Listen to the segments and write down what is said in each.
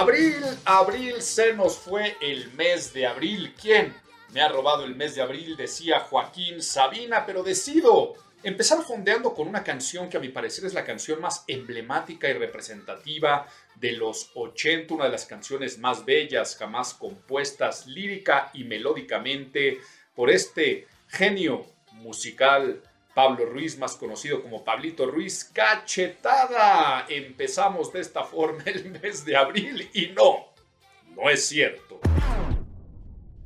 Abril, abril se nos fue el mes de abril. ¿Quién me ha robado el mes de abril? Decía Joaquín Sabina, pero decido empezar fondeando con una canción que a mi parecer es la canción más emblemática y representativa de los 80, una de las canciones más bellas jamás compuestas lírica y melódicamente por este genio musical Pablo Ruiz, más conocido como Pablito Ruiz, cachetada. Empezamos de esta forma el mes de abril y no, no es cierto.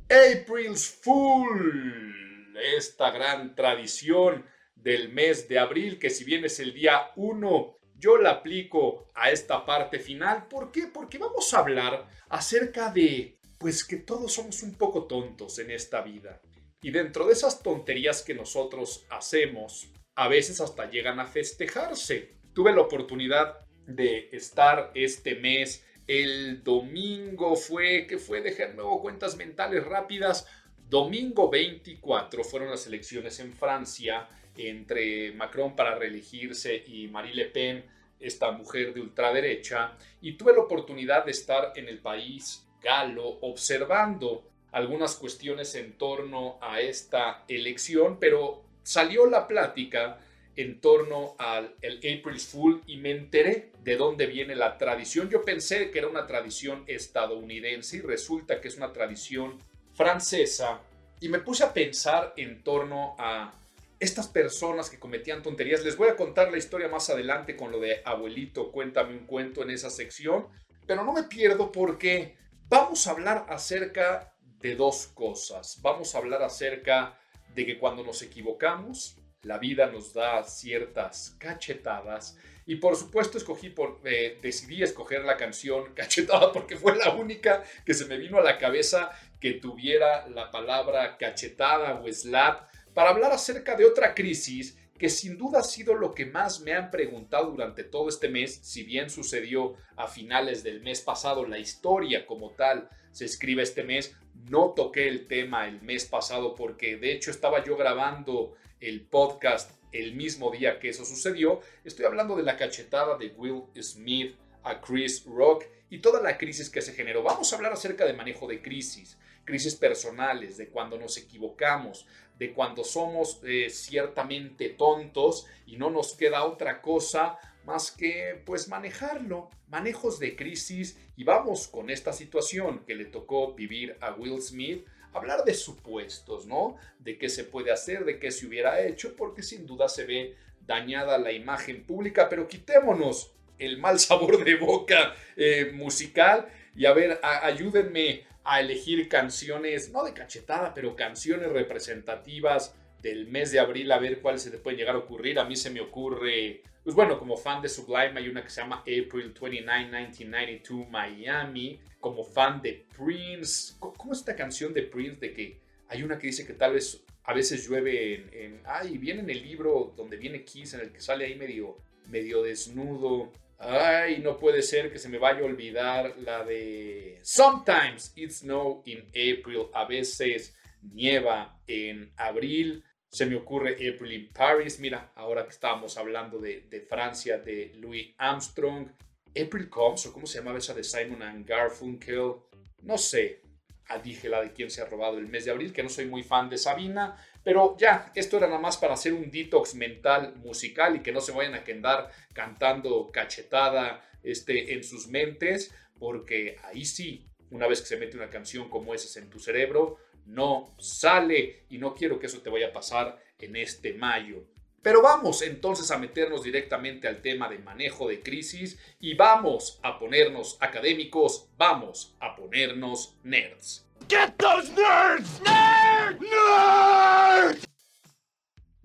April's Fool, esta gran tradición del mes de abril, que si bien es el día 1, yo la aplico a esta parte final. ¿Por qué? Porque vamos a hablar acerca de, pues que todos somos un poco tontos en esta vida. Y dentro de esas tonterías que nosotros hacemos, a veces hasta llegan a festejarse. Tuve la oportunidad de estar este mes, el domingo fue, que fue, dejar nuevo cuentas mentales rápidas, domingo 24 fueron las elecciones en Francia entre Macron para reelegirse y Marie Le Pen, esta mujer de ultraderecha, y tuve la oportunidad de estar en el país galo observando algunas cuestiones en torno a esta elección, pero salió la plática en torno al el April's Fool y me enteré de dónde viene la tradición. Yo pensé que era una tradición estadounidense y resulta que es una tradición francesa y me puse a pensar en torno a estas personas que cometían tonterías. Les voy a contar la historia más adelante con lo de abuelito, cuéntame un cuento en esa sección, pero no me pierdo porque vamos a hablar acerca de dos cosas. Vamos a hablar acerca de que cuando nos equivocamos, la vida nos da ciertas cachetadas. Y por supuesto escogí por, eh, decidí escoger la canción Cachetada porque fue la única que se me vino a la cabeza que tuviera la palabra cachetada o slap para hablar acerca de otra crisis que sin duda ha sido lo que más me han preguntado durante todo este mes, si bien sucedió a finales del mes pasado, la historia como tal se escribe este mes, no toqué el tema el mes pasado porque de hecho estaba yo grabando el podcast el mismo día que eso sucedió. Estoy hablando de la cachetada de Will Smith a Chris Rock y toda la crisis que se generó. Vamos a hablar acerca de manejo de crisis, crisis personales, de cuando nos equivocamos, de cuando somos eh, ciertamente tontos y no nos queda otra cosa más que pues manejarlo, manejos de crisis y vamos con esta situación que le tocó vivir a Will Smith hablar de supuestos, ¿no? De qué se puede hacer, de qué se hubiera hecho, porque sin duda se ve dañada la imagen pública, pero quitémonos el mal sabor de boca eh, musical y a ver, ayúdenme a elegir canciones, no de cachetada, pero canciones representativas del mes de abril, a ver cuál se te puede llegar a ocurrir. A mí se me ocurre, pues bueno, como fan de Sublime hay una que se llama April 29, 1992, Miami. Como fan de Prince, ¿cómo es esta canción de Prince de que hay una que dice que tal vez a veces llueve en, en ay, viene en el libro donde viene Kiss, en el que sale ahí medio, medio desnudo. Ay, no puede ser que se me vaya a olvidar la de Sometimes It Snow in April. A veces nieva en abril. Se me ocurre April Paris. Mira, ahora que estábamos hablando de, de Francia, de Louis Armstrong. April Comes, o cómo se llamaba esa de Simon and Garfunkel. No sé. Ah, dije la de quién se ha robado el mes de abril, que no soy muy fan de Sabina. Pero ya, esto era nada más para hacer un detox mental musical y que no se vayan a quedar cantando cachetada este, en sus mentes, porque ahí sí, una vez que se mete una canción como esa en tu cerebro, no sale y no quiero que eso te vaya a pasar en este mayo. Pero vamos entonces a meternos directamente al tema de manejo de crisis y vamos a ponernos académicos, vamos a ponernos nerds. Get those nerds! Nerd! Nerds!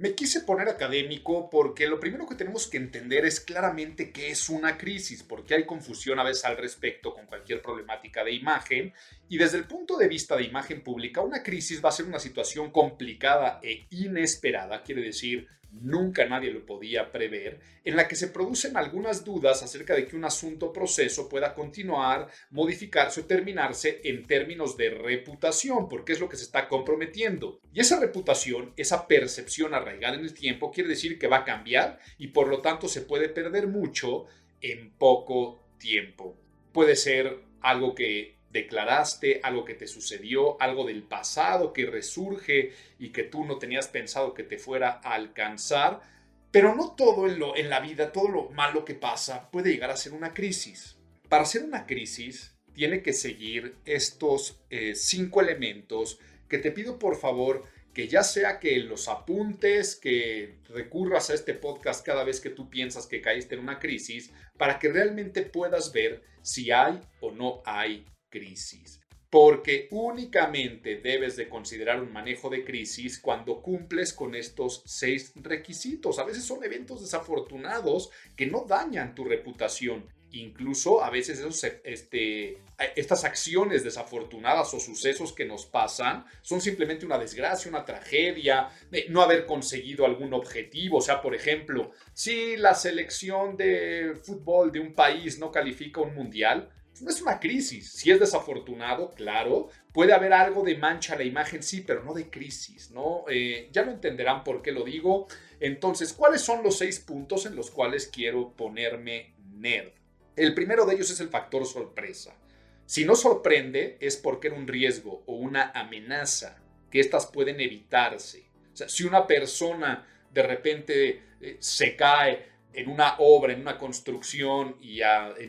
Me quise poner académico porque lo primero que tenemos que entender es claramente qué es una crisis, porque hay confusión a veces al respecto con cualquier problemática de imagen. Y desde el punto de vista de imagen pública, una crisis va a ser una situación complicada e inesperada, quiere decir nunca nadie lo podía prever, en la que se producen algunas dudas acerca de que un asunto o proceso pueda continuar, modificarse o terminarse en términos de reputación, porque es lo que se está comprometiendo. Y esa reputación, esa percepción arraigada en el tiempo, quiere decir que va a cambiar y por lo tanto se puede perder mucho en poco tiempo. Puede ser algo que declaraste, algo que te sucedió, algo del pasado que resurge y que tú no tenías pensado que te fuera a alcanzar. Pero no todo en, lo, en la vida, todo lo malo que pasa puede llegar a ser una crisis. Para ser una crisis tiene que seguir estos eh, cinco elementos que te pido por favor que ya sea que los apuntes, que recurras a este podcast cada vez que tú piensas que caíste en una crisis, para que realmente puedas ver si hay o no hay crisis. Porque únicamente debes de considerar un manejo de crisis cuando cumples con estos seis requisitos. A veces son eventos desafortunados que no dañan tu reputación. Incluso a veces esos, este, estas acciones desafortunadas o sucesos que nos pasan son simplemente una desgracia, una tragedia, no haber conseguido algún objetivo. O sea, por ejemplo, si la selección de fútbol de un país no califica un mundial, no es una crisis. Si es desafortunado, claro, puede haber algo de mancha a la imagen, sí, pero no de crisis, ¿no? Eh, ya no entenderán por qué lo digo. Entonces, ¿cuáles son los seis puntos en los cuales quiero ponerme nerd? El primero de ellos es el factor sorpresa. Si no sorprende, es porque era un riesgo o una amenaza, que estas pueden evitarse. O sea, si una persona de repente eh, se cae en una obra, en una construcción, y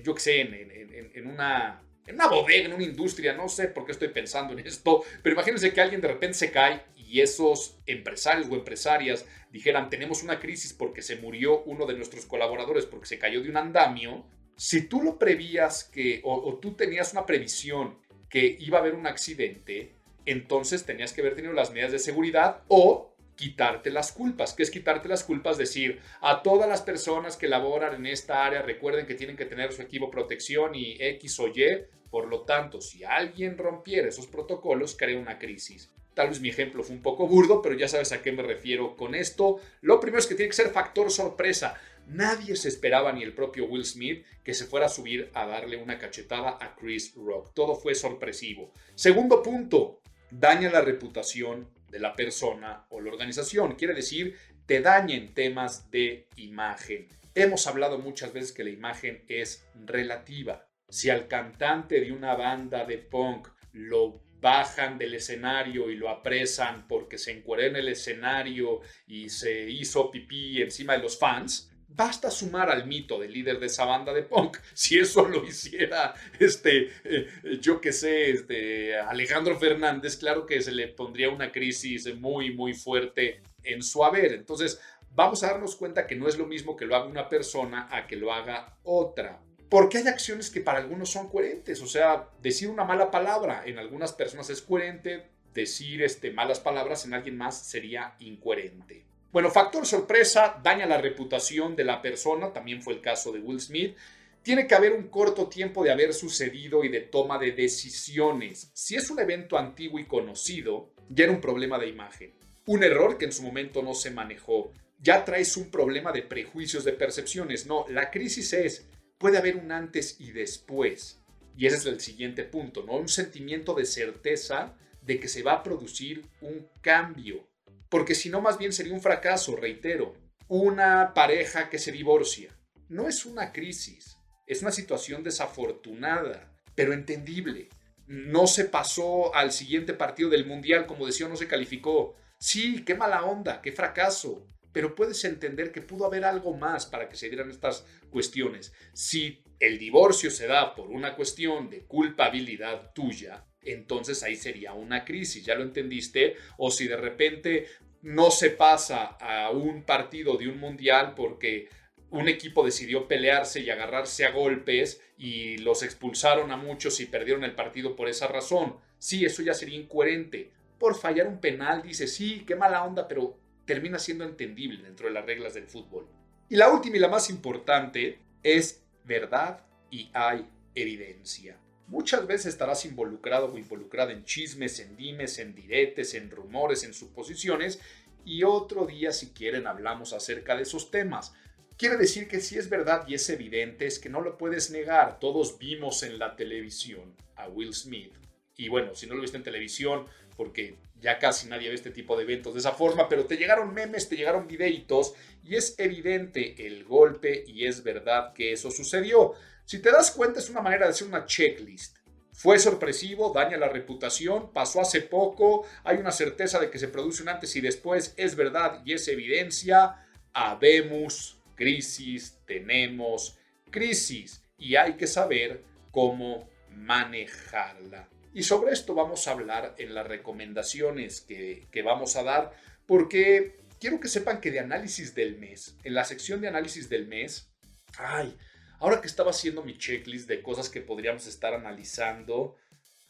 yo qué sé, en, una, en una bodega, en una industria, no sé por qué estoy pensando en esto, pero imagínense que alguien de repente se cae y esos empresarios o empresarias dijeran, tenemos una crisis porque se murió uno de nuestros colaboradores porque se cayó de un andamio, si tú lo prevías que, o, o tú tenías una previsión que iba a haber un accidente, entonces tenías que haber tenido las medidas de seguridad o quitarte las culpas. ¿Qué es quitarte las culpas? Decir, a todas las personas que laboran en esta área, recuerden que tienen que tener su equipo protección y X o Y. Por lo tanto, si alguien rompiera esos protocolos, crea una crisis. Tal vez mi ejemplo fue un poco burdo, pero ya sabes a qué me refiero con esto. Lo primero es que tiene que ser factor sorpresa. Nadie se esperaba, ni el propio Will Smith, que se fuera a subir a darle una cachetada a Chris Rock. Todo fue sorpresivo. Segundo punto, daña la reputación de la persona o la organización. Quiere decir, te dañen temas de imagen. Hemos hablado muchas veces que la imagen es relativa. Si al cantante de una banda de punk lo bajan del escenario y lo apresan porque se encueró en el escenario y se hizo pipí encima de los fans, Basta sumar al mito del líder de esa banda de punk. Si eso lo hiciera, este, eh, yo que sé, este, Alejandro Fernández, claro que se le pondría una crisis muy, muy fuerte en su haber. Entonces, vamos a darnos cuenta que no es lo mismo que lo haga una persona a que lo haga otra. Porque hay acciones que para algunos son coherentes. O sea, decir una mala palabra en algunas personas es coherente, decir este, malas palabras en alguien más sería incoherente. Bueno, factor sorpresa daña la reputación de la persona, también fue el caso de Will Smith. Tiene que haber un corto tiempo de haber sucedido y de toma de decisiones. Si es un evento antiguo y conocido, ya era un problema de imagen. Un error que en su momento no se manejó. Ya traes un problema de prejuicios, de percepciones. No, la crisis es, puede haber un antes y después. Y ese es el siguiente punto, ¿no? Un sentimiento de certeza de que se va a producir un cambio porque si no más bien sería un fracaso, reitero. Una pareja que se divorcia no es una crisis, es una situación desafortunada, pero entendible. No se pasó al siguiente partido del Mundial, como decía, no se calificó. Sí, qué mala onda, qué fracaso, pero puedes entender que pudo haber algo más para que se dieran estas cuestiones. Si el divorcio se da por una cuestión de culpabilidad tuya, entonces ahí sería una crisis, ¿ya lo entendiste? O si de repente no se pasa a un partido de un mundial porque un equipo decidió pelearse y agarrarse a golpes y los expulsaron a muchos y perdieron el partido por esa razón. Sí, eso ya sería incoherente. Por fallar un penal dice, sí, qué mala onda, pero termina siendo entendible dentro de las reglas del fútbol. Y la última y la más importante es verdad y hay evidencia. Muchas veces estarás involucrado o involucrada en chismes, en dimes, en diretes, en rumores, en suposiciones y otro día si quieren hablamos acerca de esos temas. Quiere decir que si es verdad y es evidente es que no lo puedes negar. Todos vimos en la televisión a Will Smith. Y bueno, si no lo viste en televisión, porque ya casi nadie ve este tipo de eventos de esa forma, pero te llegaron memes, te llegaron videitos y es evidente el golpe y es verdad que eso sucedió. Si te das cuenta es una manera de hacer una checklist. Fue sorpresivo, daña la reputación, pasó hace poco, hay una certeza de que se produce un antes y después, es verdad y es evidencia, habemos crisis, tenemos crisis y hay que saber cómo manejarla. Y sobre esto vamos a hablar en las recomendaciones que, que, vamos a dar, porque quiero que sepan que de análisis del mes, en la sección de análisis del mes, ay, ahora que estaba haciendo mi checklist de cosas que podríamos estar analizando,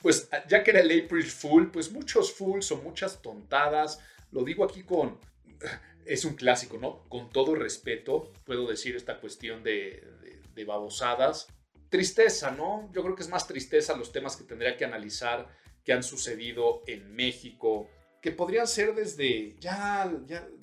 pues ya que era el April Fool, pues muchos fools o muchas tontadas, lo digo aquí con, es un clásico, ¿no? Con todo respeto, puedo decir esta cuestión de, de, de babosadas, tristeza, ¿no? Yo creo que es más tristeza los temas que tendría que analizar que han sucedido en México, que podrían ser desde, ya,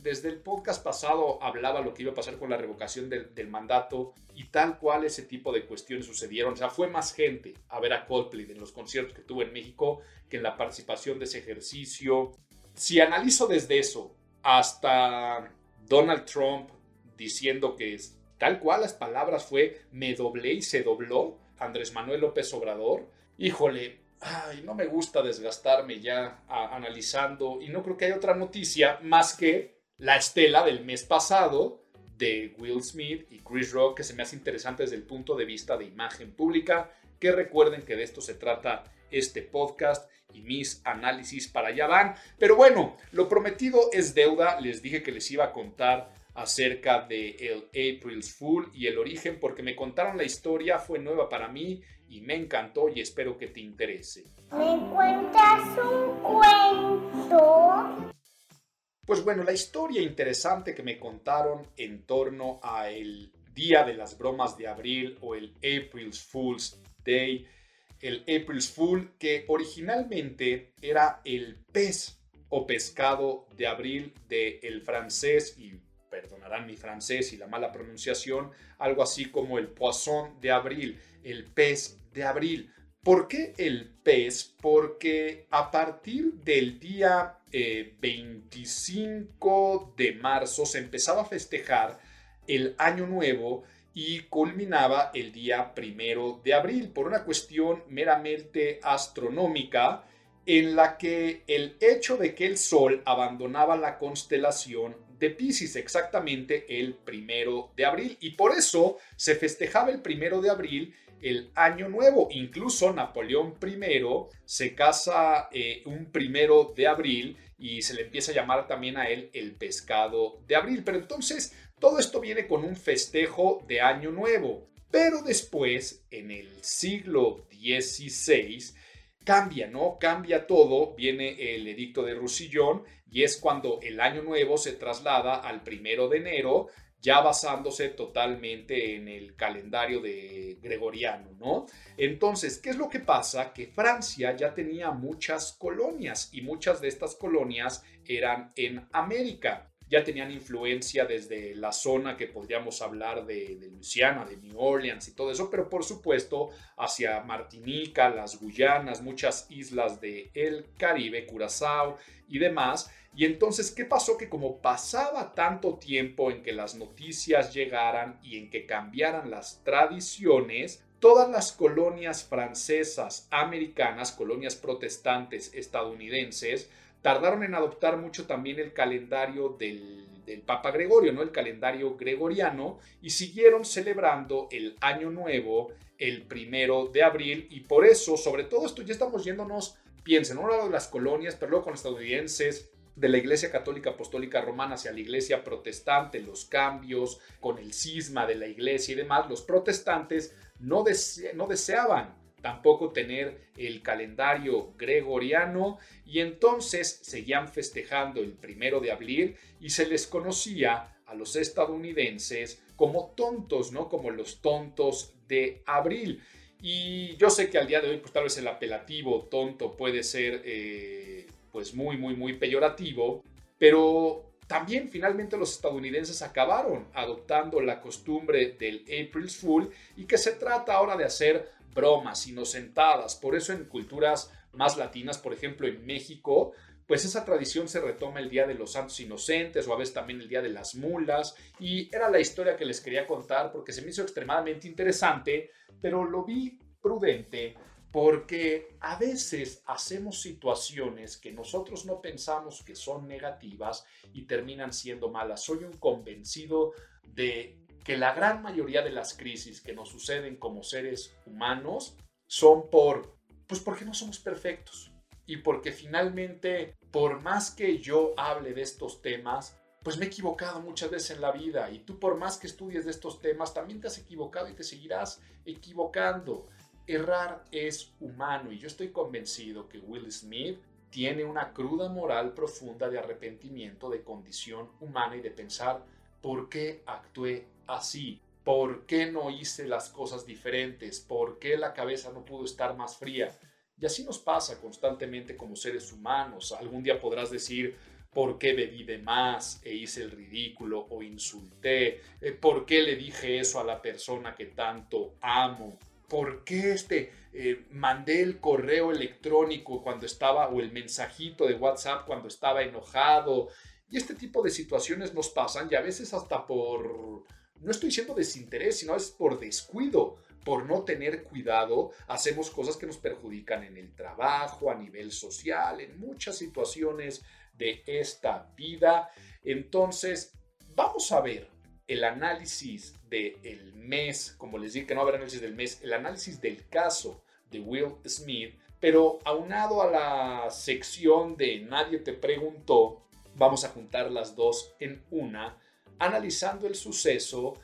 desde el podcast pasado hablaba lo que iba a pasar con la revocación del, del, mandato y tal cual ese tipo de cuestiones sucedieron. O sea, fue más gente a ver a Coldplay en los conciertos que tuvo en México que en la participación de ese ejercicio. Si analizo desde eso hasta Donald Trump diciendo que es Tal cual las palabras fue me doblé y se dobló Andrés Manuel López Obrador. Híjole, ay, no me gusta desgastarme ya analizando y no creo que haya otra noticia más que la estela del mes pasado de Will Smith y Chris Rock que se me hace interesante desde el punto de vista de imagen pública, que recuerden que de esto se trata este podcast y mis análisis para allá van. Pero bueno, lo prometido es deuda, les dije que les iba a contar acerca de el April's Fool y el origen porque me contaron la historia, fue nueva para mí y me encantó y espero que te interese. ¿Me cuentas un cuento? Pues bueno, la historia interesante que me contaron en torno a el Día de las Bromas de Abril o el April's Fool's Day, el April's Fool que originalmente era el pez o pescado de abril del el francés y perdonarán mi francés y la mala pronunciación, algo así como el poisson de abril, el pez de abril. ¿Por qué el pez? Porque a partir del día eh, 25 de marzo se empezaba a festejar el año nuevo y culminaba el día primero de abril por una cuestión meramente astronómica en la que el hecho de que el Sol abandonaba la constelación de Pisces, exactamente el primero de abril. Y por eso se festejaba el primero de abril el año nuevo. Incluso Napoleón I se casa eh, un primero de abril y se le empieza a llamar también a él el pescado de abril. Pero entonces todo esto viene con un festejo de año nuevo. Pero después, en el siglo XVI, cambia, ¿no? Cambia todo, viene el edicto de Rusillón y es cuando el año nuevo se traslada al primero de enero, ya basándose totalmente en el calendario de gregoriano, ¿no? Entonces, ¿qué es lo que pasa? Que Francia ya tenía muchas colonias y muchas de estas colonias eran en América ya tenían influencia desde la zona que podríamos hablar de, de, Luisiana, de New Orleans y todo eso, pero por supuesto hacia Martinica, las Guyanas, muchas islas del el Caribe, Curazao y demás. Y entonces, ¿qué pasó? Que como pasaba tanto tiempo en que las noticias llegaran y en que cambiaran las tradiciones, todas las colonias francesas, americanas, colonias protestantes estadounidenses, tardaron en adoptar mucho también el calendario del, Papa Gregorio, ¿no? El calendario gregoriano, y siguieron celebrando el Año Nuevo el primero de abril, y por eso, sobre todo esto, ya estamos yéndonos, piensen, no de las colonias, pero luego con los estadounidenses, de la Iglesia Católica Apostólica Romana hacia la Iglesia Protestante, los cambios con el cisma de la Iglesia y demás, los protestantes no, dese- no deseaban tampoco tener el calendario gregoriano y entonces seguían festejando el primero de abril y se les conocía a los estadounidenses como tontos, ¿no? Como los tontos de abril. Y yo sé que al día de hoy, pues tal vez el apelativo tonto puede ser, eh, pues muy, muy, muy peyorativo, pero también finalmente los estadounidenses acabaron adoptando la costumbre del April's Fool y que se trata ahora de hacer bromas inocentadas. Por eso en culturas más latinas, por ejemplo en México, pues esa tradición se retoma el Día de los Santos Inocentes o a veces también el Día de las Mulas. Y era la historia que les quería contar porque se me hizo extremadamente interesante, pero lo vi prudente porque a veces hacemos situaciones que nosotros no pensamos que son negativas y terminan siendo malas. Soy un convencido de que la gran mayoría de las crisis que nos suceden como seres humanos son por, pues porque no somos perfectos. Y porque finalmente, por más que yo hable de estos temas, pues me he equivocado muchas veces en la vida. Y tú por más que estudies de estos temas, también te has equivocado y te seguirás equivocando. Errar es humano. Y yo estoy convencido que Will Smith tiene una cruda moral profunda de arrepentimiento de condición humana y de pensar por qué actué así, por qué no hice las cosas diferentes, por qué la cabeza no pudo estar más fría. Y así nos pasa constantemente como seres humanos. Algún día podrás decir, ¿por qué bebí de más e hice el ridículo o insulté? Eh, ¿Por qué le dije eso a la persona que tanto amo? ¿Por qué este, eh, mandé el correo electrónico cuando estaba, o el mensajito de WhatsApp cuando estaba enojado? Y este tipo de situaciones nos pasan y a veces hasta por, no estoy diciendo desinterés, sino es por descuido, por no tener cuidado, hacemos cosas que nos perjudican en el trabajo, a nivel social, en muchas situaciones de esta vida. Entonces, vamos a ver el análisis del mes, como les dije que no haber análisis del mes, el análisis del caso de Will Smith, pero aunado a la sección de Nadie te preguntó, vamos a juntar las dos en una, analizando el suceso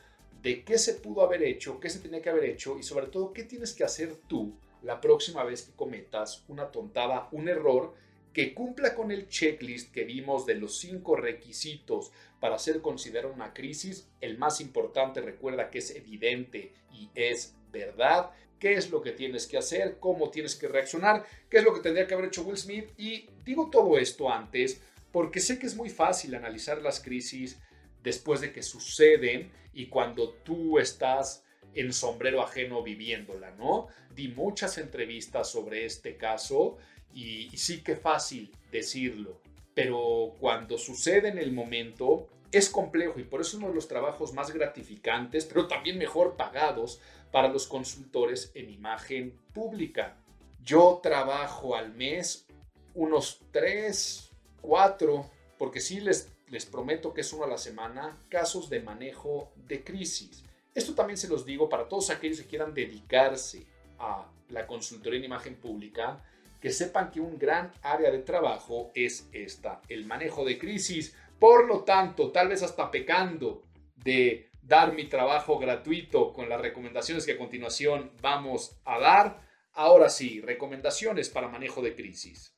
de qué se pudo haber hecho, qué se tenía que haber hecho y sobre todo qué tienes que hacer tú la próxima vez que cometas una tontada, un error que cumpla con el checklist que vimos de los cinco requisitos para ser considerado una crisis. El más importante, recuerda que es evidente y es verdad. ¿Qué es lo que tienes que hacer? ¿Cómo tienes que reaccionar? ¿Qué es lo que tendría que haber hecho Will Smith? Y digo todo esto antes porque sé que es muy fácil analizar las crisis después de que suceden y cuando tú estás en sombrero ajeno viviéndola, ¿no? Di muchas entrevistas sobre este caso y, sí que fácil decirlo, pero cuando sucede en el momento es complejo y por eso uno de los trabajos más gratificantes, pero también mejor pagados para los consultores en imagen pública. Yo trabajo al mes unos 3, 4, porque sí les, les prometo que es uno a la semana, casos de manejo de crisis. Esto también se los digo para todos aquellos que quieran dedicarse a la consultoría en imagen pública, que sepan que un gran área de trabajo es esta, el manejo de crisis. Por lo tanto, tal vez hasta pecando de dar mi trabajo gratuito con las recomendaciones que a continuación vamos a dar. Ahora sí, recomendaciones para manejo de crisis.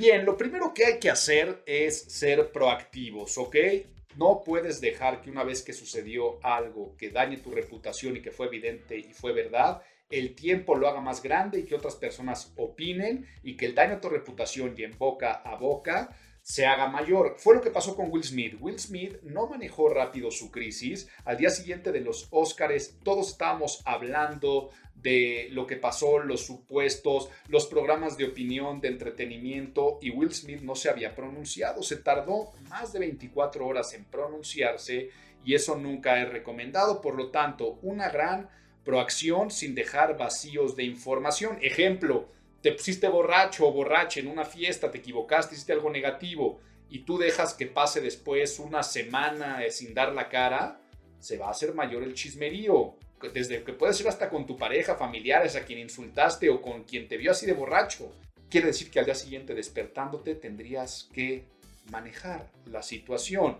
Bien, lo primero que hay que hacer es ser proactivos, ¿ok? No puedes dejar que una vez que sucedió algo que dañe tu reputación y que fue evidente y fue verdad, el tiempo lo haga más grande y que otras personas opinen y que el daño a tu reputación y en boca a boca se haga mayor. Fue lo que pasó con Will Smith. Will Smith no manejó rápido su crisis. Al día siguiente de los Oscars todos estábamos hablando de lo que pasó, los supuestos, los programas de opinión, de entretenimiento y Will Smith no se había pronunciado. Se tardó más de 24 horas en pronunciarse y eso nunca es recomendado. Por lo tanto, una gran proacción sin dejar vacíos de información. Ejemplo, te pusiste borracho o borracha en una fiesta, te equivocaste, hiciste algo negativo y tú dejas que pase después una semana sin dar la cara, se va a hacer mayor el chismerío. Desde que puede ser hasta con tu pareja, familiares, a quien insultaste o con quien te vio así de borracho. Quiere decir que al día siguiente despertándote tendrías que manejar la situación.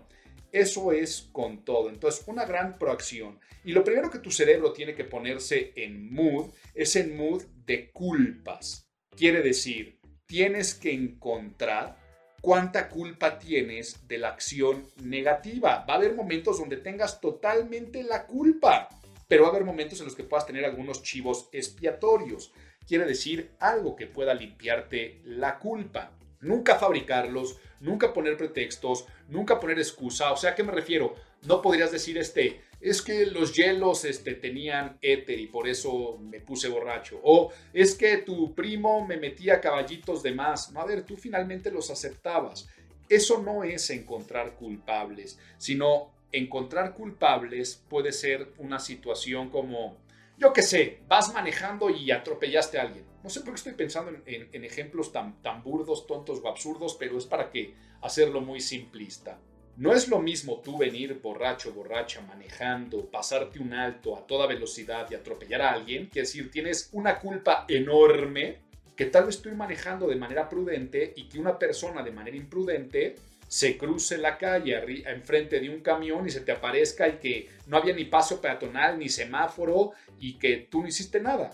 Eso es con todo. Entonces, una gran proacción. Y lo primero que tu cerebro tiene que ponerse en mood es en mood de culpas. Quiere decir, tienes que encontrar cuánta culpa tienes de la acción negativa. Va a haber momentos donde tengas totalmente la culpa, pero va a haber momentos en los que puedas tener algunos chivos expiatorios. Quiere decir algo que pueda limpiarte la culpa. Nunca fabricarlos, nunca poner pretextos, nunca poner excusa. O sea, ¿a qué me refiero? No podrías decir este, es que los hielos este, tenían éter y por eso me puse borracho. O es que tu primo me metía caballitos de más. No, a ver, tú finalmente los aceptabas. Eso no es encontrar culpables, sino encontrar culpables puede ser una situación como, yo qué sé, vas manejando y atropellaste a alguien. No sé por qué estoy pensando en, en- ejemplos tan, tan burdos, tontos o absurdos, pero es para que hacerlo muy simplista. No es lo mismo tú venir borracho, borracha, manejando, pasarte un alto a toda velocidad y atropellar a alguien, que decir, tienes una culpa enorme que tal vez estoy manejando de manera prudente y que una persona de manera imprudente se cruce la calle enfrente de un camión y se te aparezca y que no había ni paso peatonal ni semáforo y que tú no hiciste nada.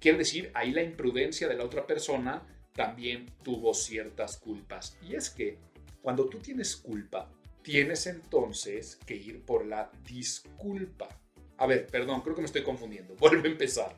Quiere decir, ahí la imprudencia de la otra persona también tuvo ciertas culpas. Y es que cuando tú tienes culpa, tienes entonces que ir por la disculpa. A ver, perdón, creo que me estoy confundiendo. Vuelvo a empezar.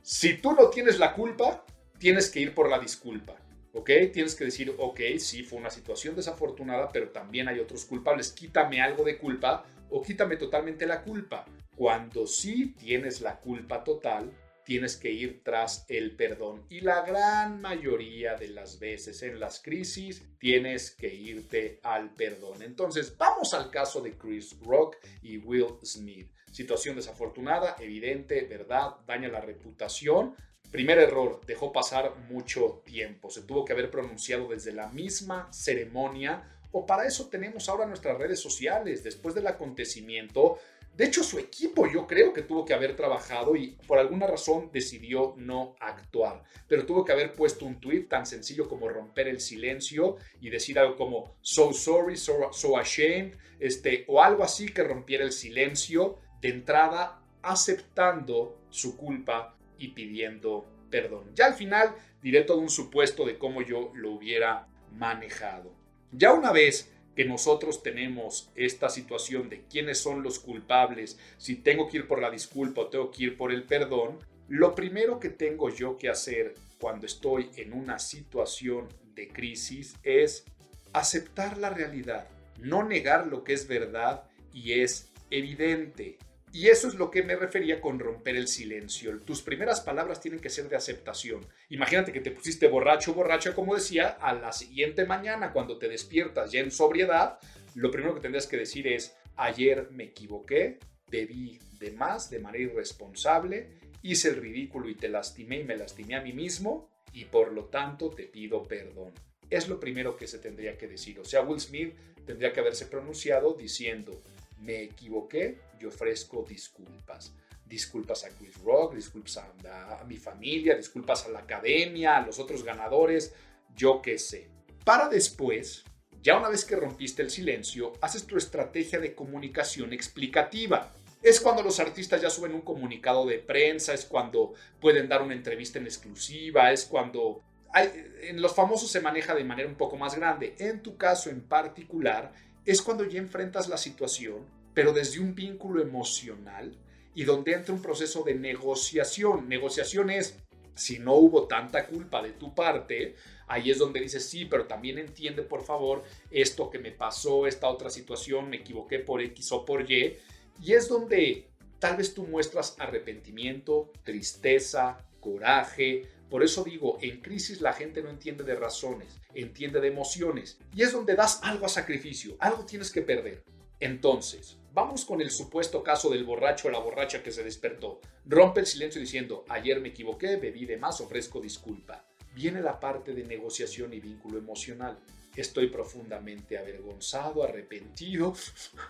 Si tú no tienes la culpa, tienes que ir por la disculpa. ¿Ok? Tienes que decir, ok, sí, fue una situación desafortunada, pero también hay otros culpables. Quítame algo de culpa o quítame totalmente la culpa. Cuando sí tienes la culpa total, tienes que ir tras el perdón. Y la gran mayoría de las veces en las crisis tienes que irte al perdón. Entonces, vamos al caso de Chris Rock y Will Smith. Situación desafortunada, evidente, verdad, daña la reputación. Primer error, dejó pasar mucho tiempo. Se tuvo que haber pronunciado desde la misma ceremonia o para eso tenemos ahora nuestras redes sociales. Después del acontecimiento, de hecho, su equipo yo creo que tuvo que haber trabajado y por alguna razón decidió no actuar. Pero tuvo que haber puesto un tweet tan sencillo como romper el silencio y decir algo como so sorry, so, so ashamed, este, o algo así que rompiera el silencio de entrada aceptando su culpa y pidiendo perdón. Ya al final diré todo un supuesto de cómo yo lo hubiera manejado. Ya una vez que nosotros tenemos esta situación de quiénes son los culpables, si tengo que ir por la disculpa o tengo que ir por el perdón, lo primero que tengo yo que hacer cuando estoy en una situación de crisis es aceptar la realidad, no negar lo que es verdad y es evidente. Y eso es lo que me refería con romper el silencio. Tus primeras palabras tienen que ser de aceptación. Imagínate que te pusiste borracho, borracha, como decía, a la siguiente mañana cuando te despiertas ya en sobriedad, lo primero que tendrías que decir es, ayer me equivoqué, bebí de más de manera irresponsable, hice el ridículo y te lastimé y me lastimé a mí mismo y por lo tanto te pido perdón. Es lo primero que se tendría que decir. O sea, Will Smith tendría que haberse pronunciado diciendo, me equivoqué y ofrezco disculpas. Disculpas a Chris Rock, disculpas a, mi familia, disculpas a la academia, a los otros ganadores, yo qué sé. Para después, ya una vez que rompiste el silencio, haces tu estrategia de comunicación explicativa. Es cuando los artistas ya suben un comunicado de prensa, es cuando pueden dar una entrevista en exclusiva, es cuando hay, en los famosos se maneja de manera un poco más grande. En tu caso en particular, es cuando ya enfrentas la situación, pero desde un vínculo emocional y donde entra un proceso de negociación. Negociación es, si no hubo tanta culpa de tu parte, ahí es donde dices, sí, pero también entiende, por favor, esto que me pasó, esta otra situación, me equivoqué por X o por Y. Y es donde tal vez tú muestras arrepentimiento, tristeza, coraje, por eso digo, en crisis la gente no entiende de razones, entiende de emociones. Y es donde das algo a sacrificio, algo tienes que perder. Entonces, vamos con el supuesto caso del borracho o la borracha que se despertó. Rompe el silencio diciendo, ayer me equivoqué, bebí de más, ofrezco disculpa. Viene la parte de negociación y vínculo emocional. estoy profundamente avergonzado, arrepentido.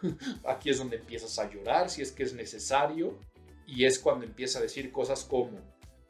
Aquí es donde empiezas a llorar si es que es necesario. Y es cuando empieza a decir cosas como,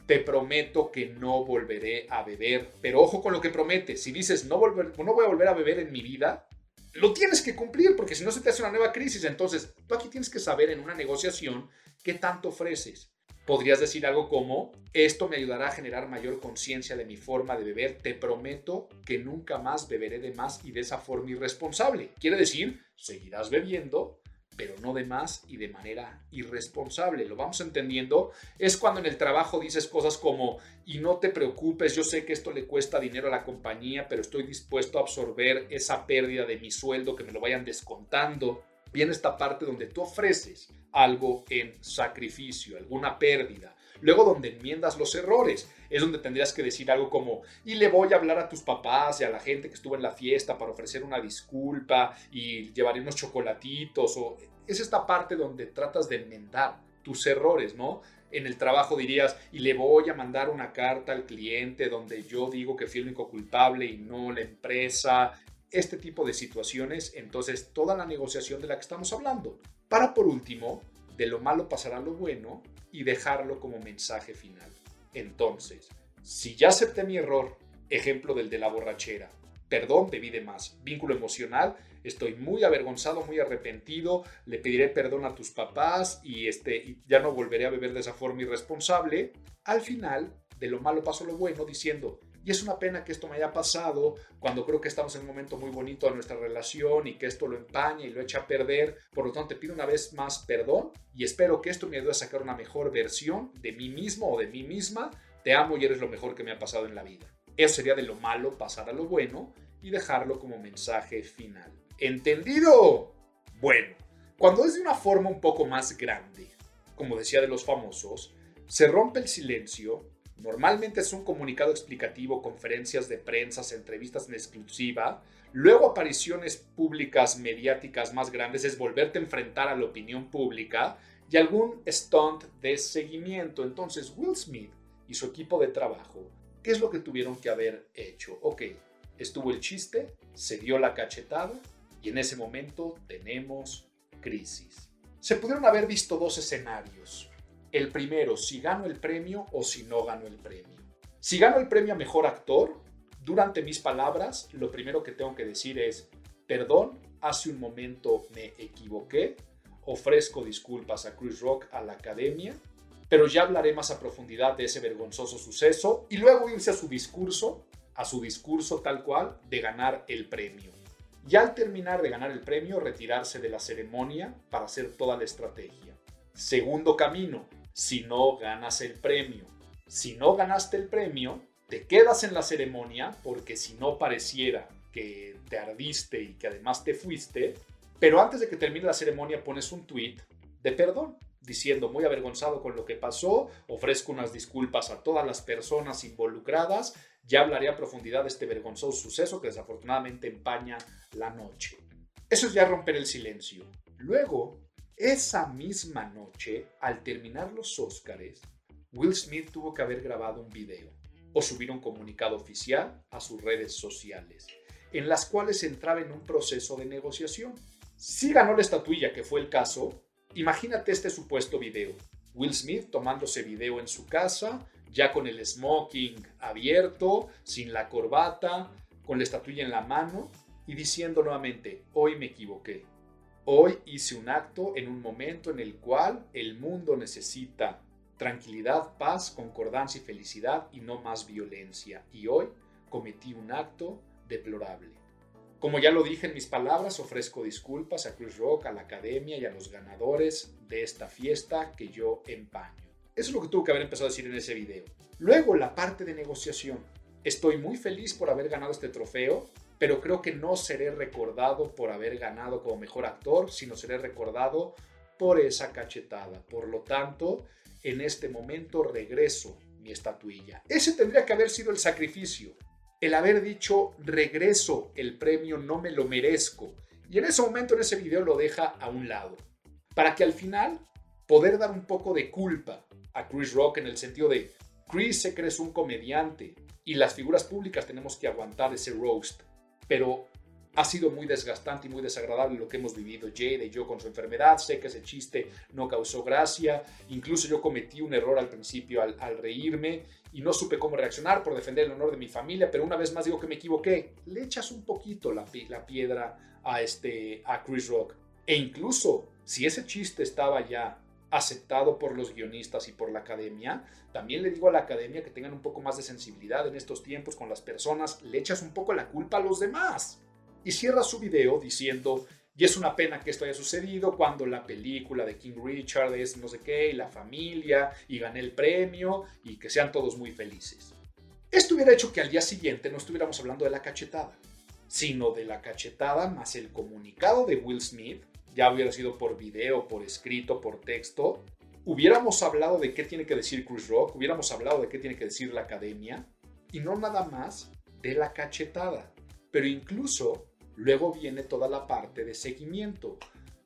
te prometo que no volveré a beber. Pero ojo con lo que prometes. Si dices, no, volver, no voy a volver a beber en mi vida, lo tienes que cumplir porque si no se te hace una nueva crisis. Entonces, tú aquí tienes que saber en una negociación qué tanto ofreces. Podrías decir algo como, esto me ayudará a generar mayor conciencia de mi forma de beber, te prometo que nunca más beberé de más y de esa forma irresponsable. Quiere decir, seguirás bebiendo, pero no de más y de manera irresponsable. Lo vamos entendiendo. Es cuando en el trabajo dices cosas como, y no te preocupes, yo sé que esto le cuesta dinero a la compañía, pero estoy dispuesto a absorber esa pérdida de mi sueldo, que me lo vayan descontando. Viene esta parte donde tú ofreces algo en sacrificio, alguna pérdida. Luego donde enmiendas los errores, es donde tendrías que decir algo como, y le voy a hablar a tus papás y a la gente que estuvo en la fiesta para ofrecer una disculpa y llevaré unos chocolatitos, o es esta parte donde tratas de enmendar tus errores, ¿no? En el trabajo dirías, y le voy a mandar una carta al cliente donde yo digo que fui el único culpable y no la empresa, este tipo de situaciones, entonces toda la negociación de la que estamos hablando. Para por último, de lo malo pasará lo bueno y dejarlo como mensaje final. Entonces, si ya acepté mi error, ejemplo del de la borrachera, perdón, bebí de más, vínculo emocional, estoy muy avergonzado, muy arrepentido, le pediré perdón a tus papás y, este, y ya no volveré a beber de esa forma irresponsable, al final, de lo malo pasó lo bueno, diciendo, y es una pena que esto me haya pasado cuando creo que estamos en un momento muy bonito de nuestra relación y que esto lo empaña y lo echa a perder. Por lo tanto, te pido una vez más perdón y espero que esto me ayude a sacar una mejor versión de mí mismo o de mí misma. Te amo y eres lo mejor que me ha pasado en la vida. Eso sería de lo malo pasar a lo bueno y dejarlo como mensaje final. ¿Entendido? Bueno, cuando es de una forma un poco más grande, como decía de los famosos, se rompe el silencio Normalmente es un comunicado explicativo, conferencias de prensa, entrevistas en exclusiva. Luego apariciones públicas mediáticas más grandes es volverte a enfrentar a la opinión pública y algún stunt de seguimiento. Entonces Will Smith y su equipo de trabajo, ¿qué es lo que tuvieron que haber hecho? Ok, estuvo el chiste, se dio la cachetada y en ese momento tenemos crisis. Se pudieron haber visto dos escenarios el primero, si gano el premio o si no gano el premio. Si gano el premio a mejor actor, durante mis palabras, lo primero que tengo que decir es, perdón, hace un momento me equivoqué, ofrezco disculpas a Chris Rock, a la academia, pero ya hablaré más a profundidad de ese vergonzoso suceso y luego irse a su discurso, a su discurso tal cual, de ganar el premio. Y al terminar de ganar el premio, retirarse de la ceremonia para hacer toda la estrategia. Segundo camino, si no ganas el premio. Si no ganaste el premio, te quedas en la ceremonia porque si no pareciera que te ardiste y que además te fuiste, pero antes de que termine la ceremonia pones un tweet de perdón diciendo muy avergonzado con lo que pasó, ofrezco unas disculpas a todas las personas involucradas, ya hablaré a profundidad de este vergonzoso suceso que desafortunadamente empaña la noche. Eso es ya romper el silencio. Luego esa misma noche, al terminar los Óscares, Will Smith tuvo que haber grabado un video o subir un comunicado oficial a sus redes sociales, en las cuales entraba en un proceso de negociación. Si ganó la estatuilla, que fue el caso, imagínate este supuesto video. Will Smith tomándose video en su casa, ya con el smoking abierto, sin la corbata, con la estatuilla en la mano y diciendo nuevamente, hoy me equivoqué, Hoy hice un acto en un momento en el cual el mundo necesita tranquilidad, paz, concordancia y felicidad y no más violencia. Y hoy cometí un acto deplorable. Como ya lo dije en mis palabras, ofrezco disculpas a Chris Rock, a la academia y a los ganadores de esta fiesta que yo empaño. Eso es lo que tuvo que haber empezado a decir en ese video. Luego, la parte de negociación. Estoy muy feliz por haber ganado este trofeo pero creo que no seré recordado por haber ganado como mejor actor, sino seré recordado por esa cachetada. Por lo tanto, en este momento regreso mi estatuilla. Ese tendría que haber sido el sacrificio. El haber dicho regreso el premio, no me lo merezco. Y en ese momento, en ese video, lo deja a un lado. Para que al final poder dar un poco de culpa a Chris Rock en el sentido de Chris se cree un comediante y las figuras públicas tenemos que aguantar ese roast pero ha sido muy desgastante y muy desagradable lo que hemos vivido Jade y yo con su enfermedad. Sé que ese chiste no causó gracia. Incluso yo cometí un error al principio al, reírme y no supe cómo reaccionar por defender el honor de mi familia. Pero una vez más digo que me equivoqué. Le echas un poquito la, la piedra a, este, a Chris Rock. E incluso si ese chiste estaba ya aceptado por los guionistas y por la academia, también le digo a la academia que tengan un poco más de sensibilidad en estos tiempos con las personas. Le echas un poco la culpa a los demás y cierra su video diciendo, y es una pena que esto haya sucedido cuando la película de King Richard es no sé qué, y la familia, y gané el premio, y que sean todos muy felices. Esto hubiera hecho que al día siguiente no estuviéramos hablando de la cachetada, sino de la cachetada más el comunicado de Will Smith, ya hubiera sido por video, por escrito, por texto, hubiéramos hablado de qué tiene que decir Chris Rock, hubiéramos hablado de qué tiene que decir la academia, y no nada más de la cachetada. Pero incluso Luego viene toda la parte de seguimiento,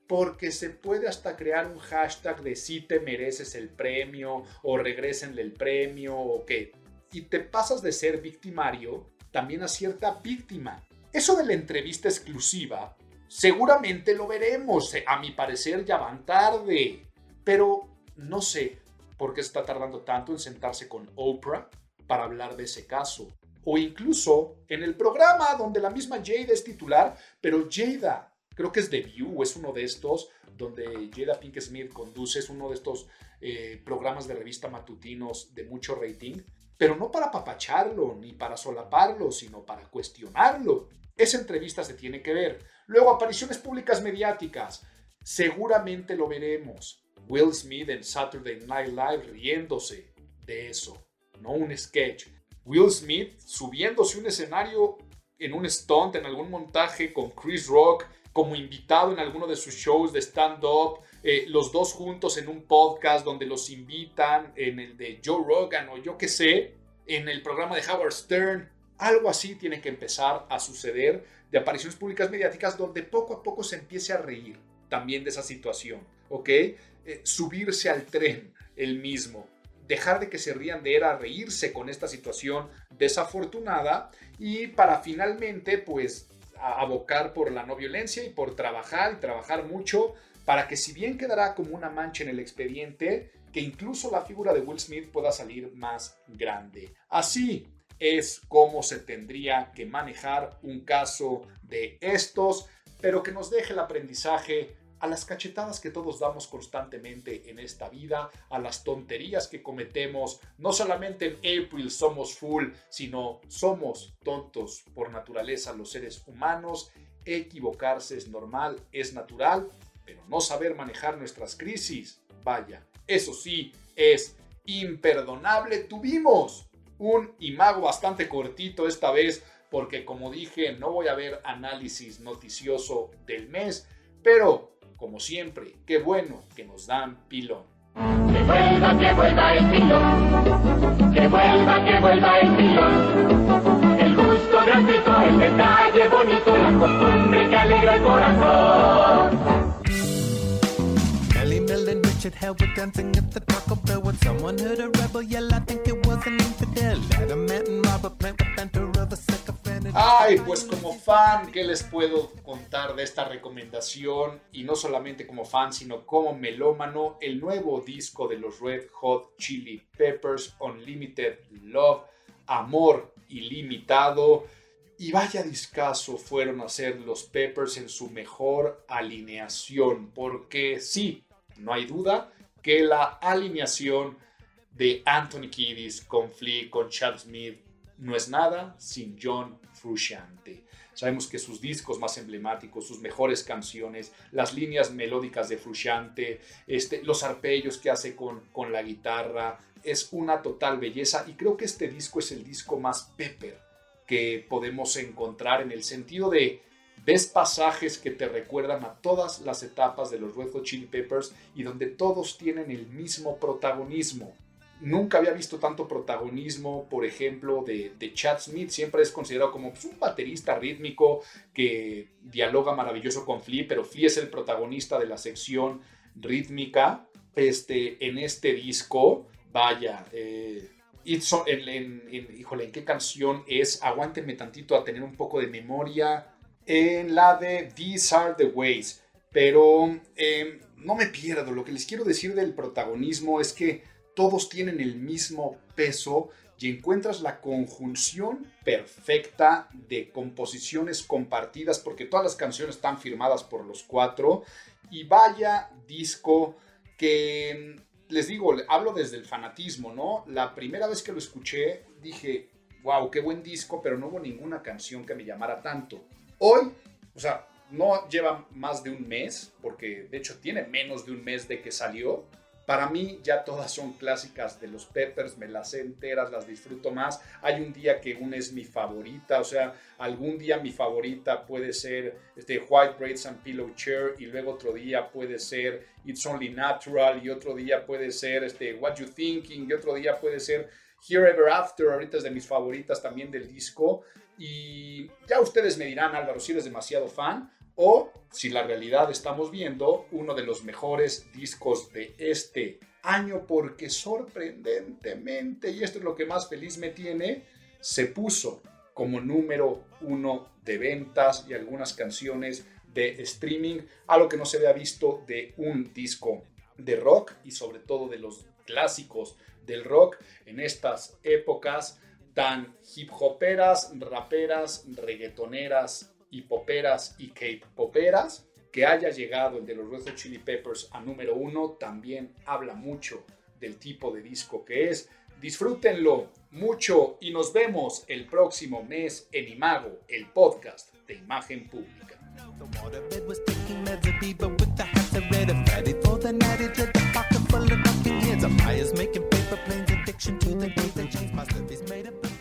porque se puede hasta crear un hashtag de si te mereces el premio o regresenle el premio o qué. Y te pasas de ser victimario también a cierta víctima. Eso de la entrevista exclusiva, seguramente lo veremos. A mi parecer ya van tarde. Pero no sé por qué está tardando tanto en sentarse con Oprah para hablar de ese caso o incluso en el programa donde la misma Jada es titular, pero Jada, creo que es The View, es uno de estos, donde Jada Pink Smith conduce, es uno de estos eh, programas de revista matutinos de mucho rating, pero no para papacharlo ni para solaparlo, sino para cuestionarlo. Esa entrevista se tiene que ver. Luego, apariciones públicas mediáticas. Seguramente lo veremos. Will Smith en Saturday Night Live riéndose de eso, no un sketch. Will Smith subiéndose un escenario en un stunt, en algún montaje con Chris Rock, como invitado en alguno de sus shows de stand-up, eh, los dos juntos en un podcast donde los invitan, en el de Joe Rogan o yo qué sé, en el programa de Howard Stern. Algo así tiene que empezar a suceder de apariciones públicas mediáticas donde poco a poco se empiece a reír también de esa situación, ¿ok? Eh, subirse al tren el mismo dejar de que se rían de él a reírse con esta situación desafortunada y para finalmente pues abocar por la no violencia y por trabajar y trabajar mucho para que si bien quedará como una mancha en el expediente, que incluso la figura de Will Smith pueda salir más grande. Así es como se tendría que manejar un caso de estos, pero que nos deje el aprendizaje a las cachetadas que todos damos constantemente en esta vida, a las tonterías que cometemos, no solamente en April somos full, sino somos tontos por naturaleza los seres humanos. Equivocarse es normal, es natural, pero no saber manejar nuestras crisis, vaya, eso sí, es imperdonable. Tuvimos un imago bastante cortito esta vez, porque como dije, no voy a ver análisis noticioso del mes, pero como siempre, qué bueno que nos dan pilón. Que vuelva, que vuelva el pilón. Que vuelva, que vuelva el pilón. El gusto gratuito, el detalle bonito, la costumbre que alegra el corazón. Melly Mel and Richard Hell were dancing at the Taco Bell when someone heard a rebel yell. I think it Ay, pues como fan, ¿qué les puedo contar de esta recomendación? Y no solamente como fan, sino como melómano, el nuevo disco de los Red Hot Chili Peppers, Unlimited Love, Amor Ilimitado. Y vaya discazo fueron a ser los Peppers en su mejor alineación, porque sí, no hay duda que la alineación de Anthony Kiddis con Flea, con Chad Smith, no es nada sin John Frusciante. Sabemos que sus discos más emblemáticos, sus mejores canciones, las líneas melódicas de Frusciante, este, los arpegios que hace con, con la guitarra, es una total belleza y creo que este disco es el disco más Pepper que podemos encontrar en el sentido de ves pasajes que te recuerdan a todas las etapas de los Red Hot Chili Peppers y donde todos tienen el mismo protagonismo. Nunca había visto tanto protagonismo, por ejemplo, de, Chad Smith. Siempre es considerado como pues, un baterista rítmico que dialoga maravilloso con Flea, pero Flea es el protagonista de la sección rítmica. Este, en este disco, vaya, eh, en, híjole, ¿en qué canción es? Aguántenme tantito a tener un poco de memoria. En la de These Are the Ways. Pero eh, no me pierdo. Lo que les quiero decir del protagonismo es que todos tienen el mismo peso y encuentras la conjunción perfecta de composiciones compartidas porque todas las canciones están firmadas por los cuatro. Y vaya disco que les digo, hablo desde el fanatismo, ¿no? La primera vez que lo escuché dije, wow, qué buen disco, pero no hubo ninguna canción que me llamara tanto. Hoy, o sea, no lleva más de un mes, porque de hecho tiene menos de un mes de que salió. Para mí ya todas son clásicas de los Peppers, me las sé enteras, las disfruto más. Hay un día que una es mi favorita, o sea, algún día mi favorita puede ser este, White Braids and Pillow Chair y luego otro día puede ser It's Only Natural y otro día puede ser este, What You Thinking y otro día puede ser Here Ever After, ahorita es de mis favoritas también del disco. Y ya ustedes me dirán, Álvaro, si eres demasiado fan o si la realidad estamos viendo uno de los mejores discos de este año porque sorprendentemente, y esto es lo que más feliz me tiene, se puso como número uno de ventas y algunas canciones de streaming, algo que no se había visto de un disco de rock y sobre todo de los clásicos del rock en estas épocas tan hip hoperas, raperas, reggaetoneras, hipoperas y cape poperas. Que haya llegado el de los Red Chili Peppers a número uno también habla mucho del tipo de disco que es. Disfrútenlo mucho y nos vemos el próximo mes en Imago, el podcast de imagen pública. The